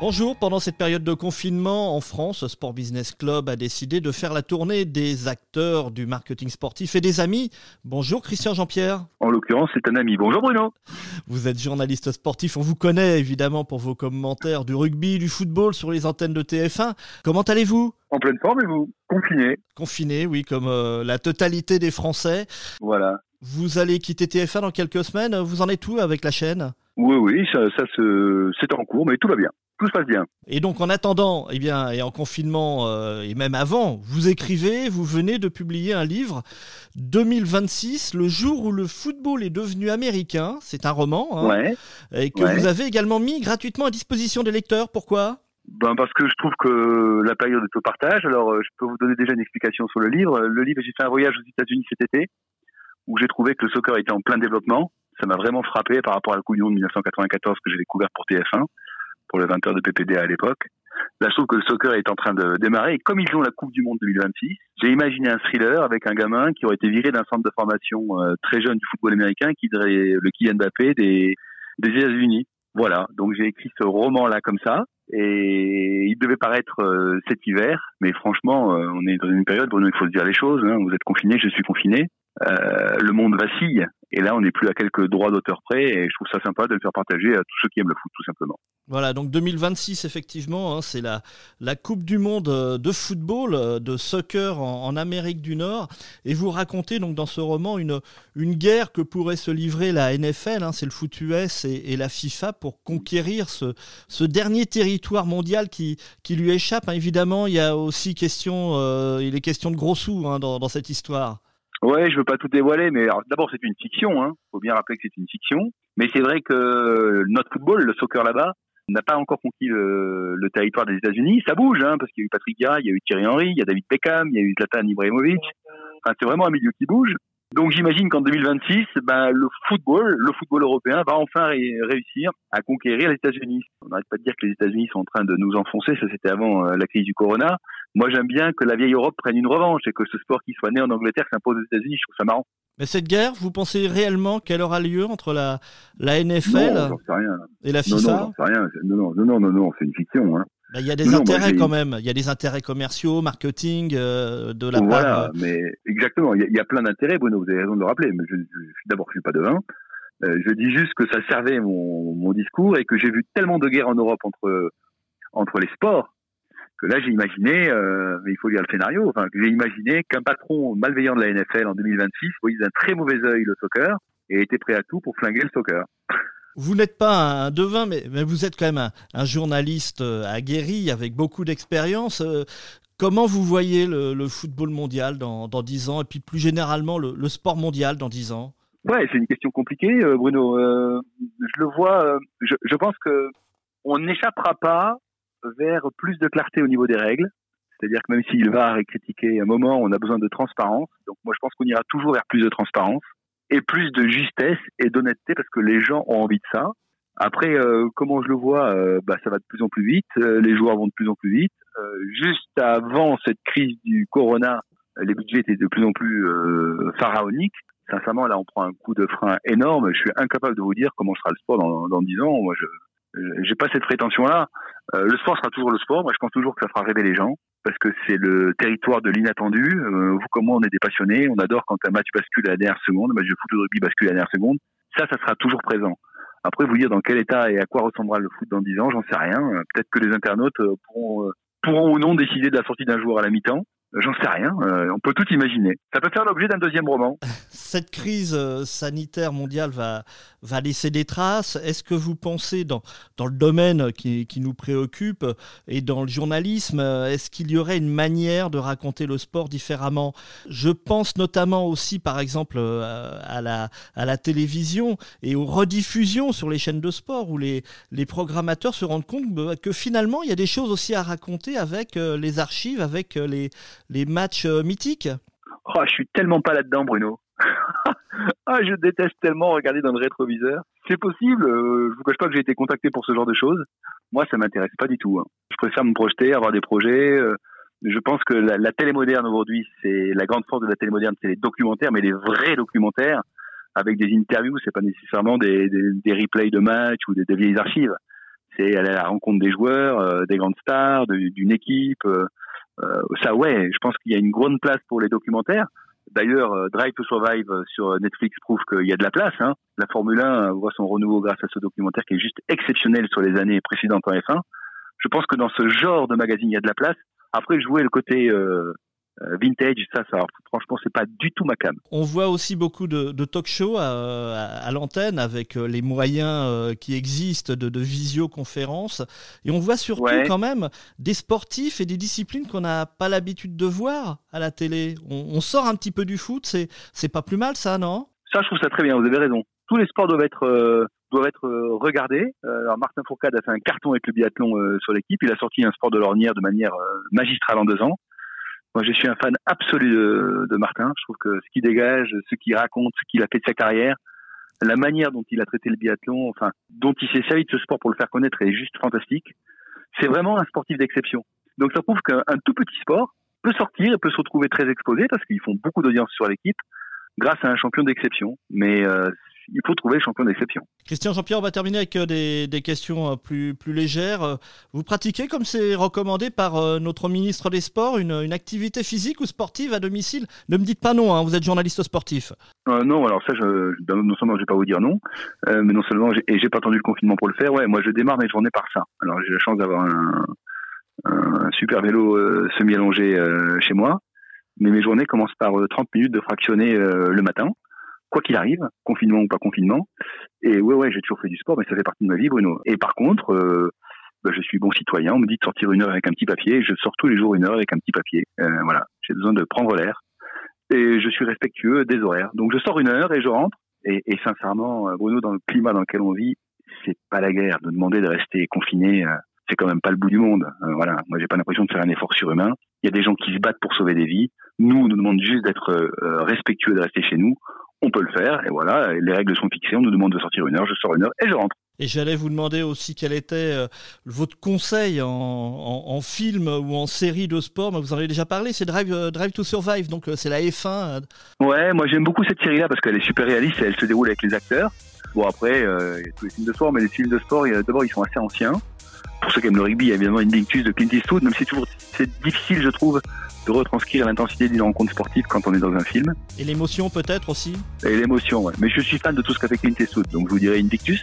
Bonjour, pendant cette période de confinement en France, Sport Business Club a décidé de faire la tournée des acteurs du marketing sportif et des amis. Bonjour Christian Jean-Pierre. En l'occurrence, c'est un ami. Bonjour Bruno. Vous êtes journaliste sportif, on vous connaît évidemment pour vos commentaires du rugby, du football sur les antennes de TF1. Comment allez-vous? En pleine forme et vous? Confiné. Confiné, oui, comme euh, la totalité des Français. Voilà. Vous allez quitter TF1 dans quelques semaines. Vous en êtes où avec la chaîne? Oui, oui, ça, ça se... c'est en cours, mais tout va bien tout se passe bien. Et donc en attendant, eh bien, et en confinement, euh, et même avant, vous écrivez, vous venez de publier un livre, 2026, le jour où le football est devenu américain. C'est un roman, hein, et que vous avez également mis gratuitement à disposition des lecteurs. Pourquoi? Ben parce que je trouve que la période est au partage. Alors, euh, je peux vous donner déjà une explication sur le livre. Le livre, j'ai fait un voyage aux États-Unis cet été, où j'ai trouvé que le soccer était en plein développement. Ça m'a vraiment frappé par rapport à la Coupe du Monde 1994 que j'ai découvert pour TF1 pour le 20h de PPD à l'époque. Là, je trouve que le soccer est en train de démarrer. Et comme ils ont la Coupe du Monde 2026, j'ai imaginé un thriller avec un gamin qui aurait été viré d'un centre de formation euh, très jeune du football américain, qui dirait le Kylian Mbappé des, des États-Unis. Voilà. Donc j'ai écrit ce roman-là comme ça. Et il devait paraître euh, cet hiver, mais franchement, euh, on est dans une période où il faut se dire les choses. Hein. Vous êtes confiné, je suis confiné. Le monde vacille. Et là, on n'est plus à quelques droits d'auteur près, et je trouve ça sympa de le faire partager à tous ceux qui aiment le foot, tout simplement. Voilà, donc 2026, effectivement, hein, c'est la, la Coupe du Monde euh, de football, euh, de soccer en, Amérique du Nord. Et vous racontez donc dans ce roman une, une guerre que pourrait se livrer la NFL, hein, c'est le foot US et, la FIFA, pour conquérir ce, ce dernier territoire mondial qui, qui lui échappe. Hein. Évidemment, il y a aussi question, euh, il est question de gros sous dans cette histoire. Ouais, je veux pas tout dévoiler, mais d'abord c'est une fiction. Hein. Faut bien rappeler que c'est une fiction. Mais c'est vrai que notre football, le soccer là-bas, n'a pas encore conquis le, territoire des États-Unis. Ça bouge, hein, parce qu'il y a eu Patrick Vieira, il y a eu Thierry Henry, il y a David Beckham, il y a eu Zlatan Ibrahimovic. Enfin, c'est vraiment un milieu qui bouge. Donc j'imagine qu'en 2026, ben, le football, le football européen va enfin réussir à conquérir les États-Unis. On n'arrête pas de dire que les États-Unis sont en train de nous enfoncer, ça c'était avant euh, la crise du corona. Moi j'aime bien que la vieille Europe prenne une revanche et que ce sport qui soit né en Angleterre s'impose aux États-Unis, je trouve ça marrant. Mais cette guerre, vous pensez réellement qu'elle aura lieu entre la, la NFL et la FIFA Non, non, rien. Non, non, non, non, c'est une fiction. Hein. Bah, il y a des intérêts quand même. Il y a des intérêts commerciaux, marketing, euh, de la part. Voilà, mais exactement. Il y, a, plein d'intérêts, Bruno. Vous avez raison de le rappeler. Mais je, d'abord, je suis pas devin. Euh, je dis juste que ça servait mon, mon discours et que j'ai vu tellement de guerres en Europe entre entre les sports que là j'ai imaginé, euh, mais il faut lire le scénario. Enfin, j'ai imaginé qu'un patron malveillant de la NFL en 2026 voyait d'un très mauvais œil le soccer et était prêt à tout pour flinguer le soccer. Vous n'êtes pas un devin, mais, vous êtes quand même un, journaliste euh, aguerri avec beaucoup d'expérience. Euh, comment vous voyez le, football mondial dans, dans 10 ans et puis plus généralement le, sport mondial dans 10 ans? Ouais, c'est une question compliquée, euh, Bruno. je le vois, je, je pense que on n'échappera pas vers plus de clarté au niveau des règles. C'est-à-dire que même s'il va critiquer un moment, on a besoin de transparence. Donc moi, je pense qu'on ira toujours vers plus de transparence et plus de justesse et d'honnêteté parce que les gens ont envie de ça. Après, euh, comment je le vois, euh, bah, ça va de plus en plus vite, euh, les joueurs vont de plus en plus vite. juste avant cette crise du corona, les budgets étaient de plus en plus pharaoniques. Sincèrement, là, on prend un coup de frein énorme. Je suis incapable de vous dire comment sera le sport dans, dans 10 ans. Moi, je j'ai pas cette prétention-là. Le sport sera toujours le sport. Moi, je pense toujours que ça fera rêver les gens parce que c'est le territoire de l'inattendu. Euh, vous comme moi, on est des passionnés, on adore quand un match bascule à la dernière seconde, un match de foot de rugby bascule à la dernière seconde. Ça, ça sera toujours présent. Après, vous dire dans quel état et à quoi ressemblera le foot dans 10 ans, j'en sais rien. Peut-être que les internautes euh, pourront, euh, pourront ou non décider de la sortie d'un joueur à la mi-temps. J'en sais rien, euh, on peut tout imaginer. Ça peut faire l'objet d'un deuxième roman. Cette crise euh, sanitaire mondiale va, va laisser des traces. Est-ce que vous pensez, dans, dans le domaine qui, qui nous préoccupe et dans le journalisme, euh, est-ce qu'il y aurait une manière de raconter le sport différemment? Je pense notamment aussi, par exemple, à la, à la télévision et aux rediffusions sur les chaînes de sport où les, les programmateurs se rendent compte que finalement, il y a des choses aussi à raconter avec les archives, avec les les matchs euh, mythiques oh, Je suis tellement pas là-dedans, Bruno. ah, je déteste tellement regarder dans le rétroviseur. C'est possible, euh, je vous cache pas que j'ai été contacté pour ce genre de choses. Moi, ça m'intéresse pas du tout. Hein. Je préfère me projeter, avoir des projets, euh, Je pense que la, télé moderne aujourd'hui, c'est la grande force de la télé moderne, c'est les documentaires, mais les vrais documentaires avec des interviews. C'est pas nécessairement des, des, replays de matchs ou des, des vieilles archives. C'est aller à la rencontre des joueurs, euh, des grandes stars, d'une équipe. Euh, euh, ça, ouais, je pense qu'il y a une grande place pour les documentaires. D'ailleurs, euh, Drive to Survive sur Netflix prouve qu'il y a de la place. Hein. La Formule 1 voit son renouveau grâce à ce documentaire qui est juste exceptionnel sur les années précédentes en F1. Je pense que dans ce genre de magazine, il y a de la place. Après, jouer le côté euh, euh, vintage, ça, ça franchement, c'est pas du tout ma cam. On voit aussi beaucoup de, de talk shows à, à, l'antenne avec euh, les moyens euh, qui existent de, de visioconférence. Et on voit surtout ouais. quand même des sportifs et des disciplines qu'on n'a pas l'habitude de voir à la télé. On, on, sort un petit peu du foot, c'est, c'est pas plus mal ça, non? Ça, je trouve ça très bien, vous avez raison. Tous les sports doivent être, euh, doivent être regardés. alors Martin Fourcade a fait un carton avec le biathlon sur l'équipe. Il a sorti un sport de l'ornière de manière magistrale en deux ans. Moi, je suis un fan absolu de, Martin. Je trouve que ce qu'il dégage, ce qu'il raconte, ce qu'il a fait de sa carrière, la manière dont il a traité le biathlon, enfin, dont il s'est servi de ce sport pour le faire connaître est juste fantastique. C'est vraiment un sportif d'exception. Donc, ça prouve qu'un tout petit sport peut sortir et peut se retrouver très exposé parce qu'ils font beaucoup d'audience sur l'équipe grâce à un champion d'exception. Mais euh, il faut trouver le champion d'exception. Christian Jean-Pierre, on va terminer avec euh, des, des, questions euh, plus, plus légères. Vous pratiquez, comme c'est recommandé par euh, notre ministre des Sports, une, une, activité physique ou sportive à domicile? Ne me dites pas non, hein, vous êtes journaliste sportif. Euh, non, alors ça, je, non seulement je vais pas vous dire non, euh, mais non seulement, et j'ai pas attendu le confinement pour le faire, ouais, moi je démarre mes journées par ça. Alors j'ai la chance d'avoir un, un, super vélo semi-allongé chez moi, mais mes journées commencent par 30 minutes de fractionner le matin quoi qu'il arrive, confinement ou pas confinement. Et ouais, ouais, j'ai toujours fait du sport, mais ça fait partie de ma vie, Bruno. Et par contre, euh, bah, je suis bon citoyen. On me dit de sortir une heure avec un petit papier. Je sors tous les jours une heure avec un petit papier. Euh, voilà, j'ai besoin de prendre l'air. Et je suis respectueux des horaires. Donc je sors une heure et je rentre. Et, et sincèrement, Bruno, dans le climat dans lequel on vit, c'est pas la guerre de demander de rester confiné. Euh, c'est quand même pas le bout du monde. Euh, voilà, moi j'ai pas l'impression de faire un effort surhumain. Il y a des gens qui se battent pour sauver des vies. Nous, on nous demande juste d'être euh, respectueux, de rester chez nous on peut le faire, et voilà, les règles sont fixées, on nous demande de sortir une heure, je sors une heure et je rentre. Et j'allais vous demander aussi quel était euh, votre conseil en, en, en, film ou en série de sport, vous en avez déjà parlé, c'est Drive, euh, Drive to Survive, donc euh, c'est la F1. Ouais, moi j'aime beaucoup cette série-là parce qu'elle est super réaliste et elle se déroule avec les acteurs. Bon après, euh, il y a tous les films de sport, mais les films de sport, d'abord ils sont assez anciens. Pour ceux qui aiment le rugby, il y a évidemment une Invictus de Clint Eastwood, même si c'est difficile, je trouve, de retranscrire l'intensité d'une rencontre sportive quand on est dans un film. Et l'émotion peut-être aussi Et l'émotion, ouais. Mais je suis fan de tout ce qu'a fait Clint Eastwood, donc je vous dirais Invictus.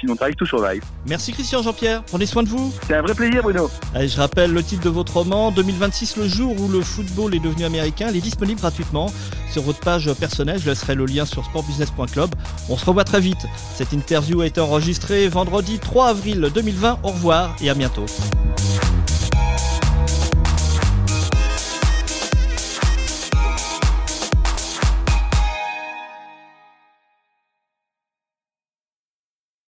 Sinon, Drive to Survive. Merci Christian Jean-Pierre, prenez soin de vous. C'est un vrai plaisir Bruno. Allez, je rappelle le titre de votre roman, 2026, le jour où le football est devenu américain. Il est disponible gratuitement sur votre page personnelle. Je laisserai le lien sur sportbusiness.club. On se revoit très vite. Cette interview a été enregistrée vendredi 3 avril 2020. Au revoir et à bientôt.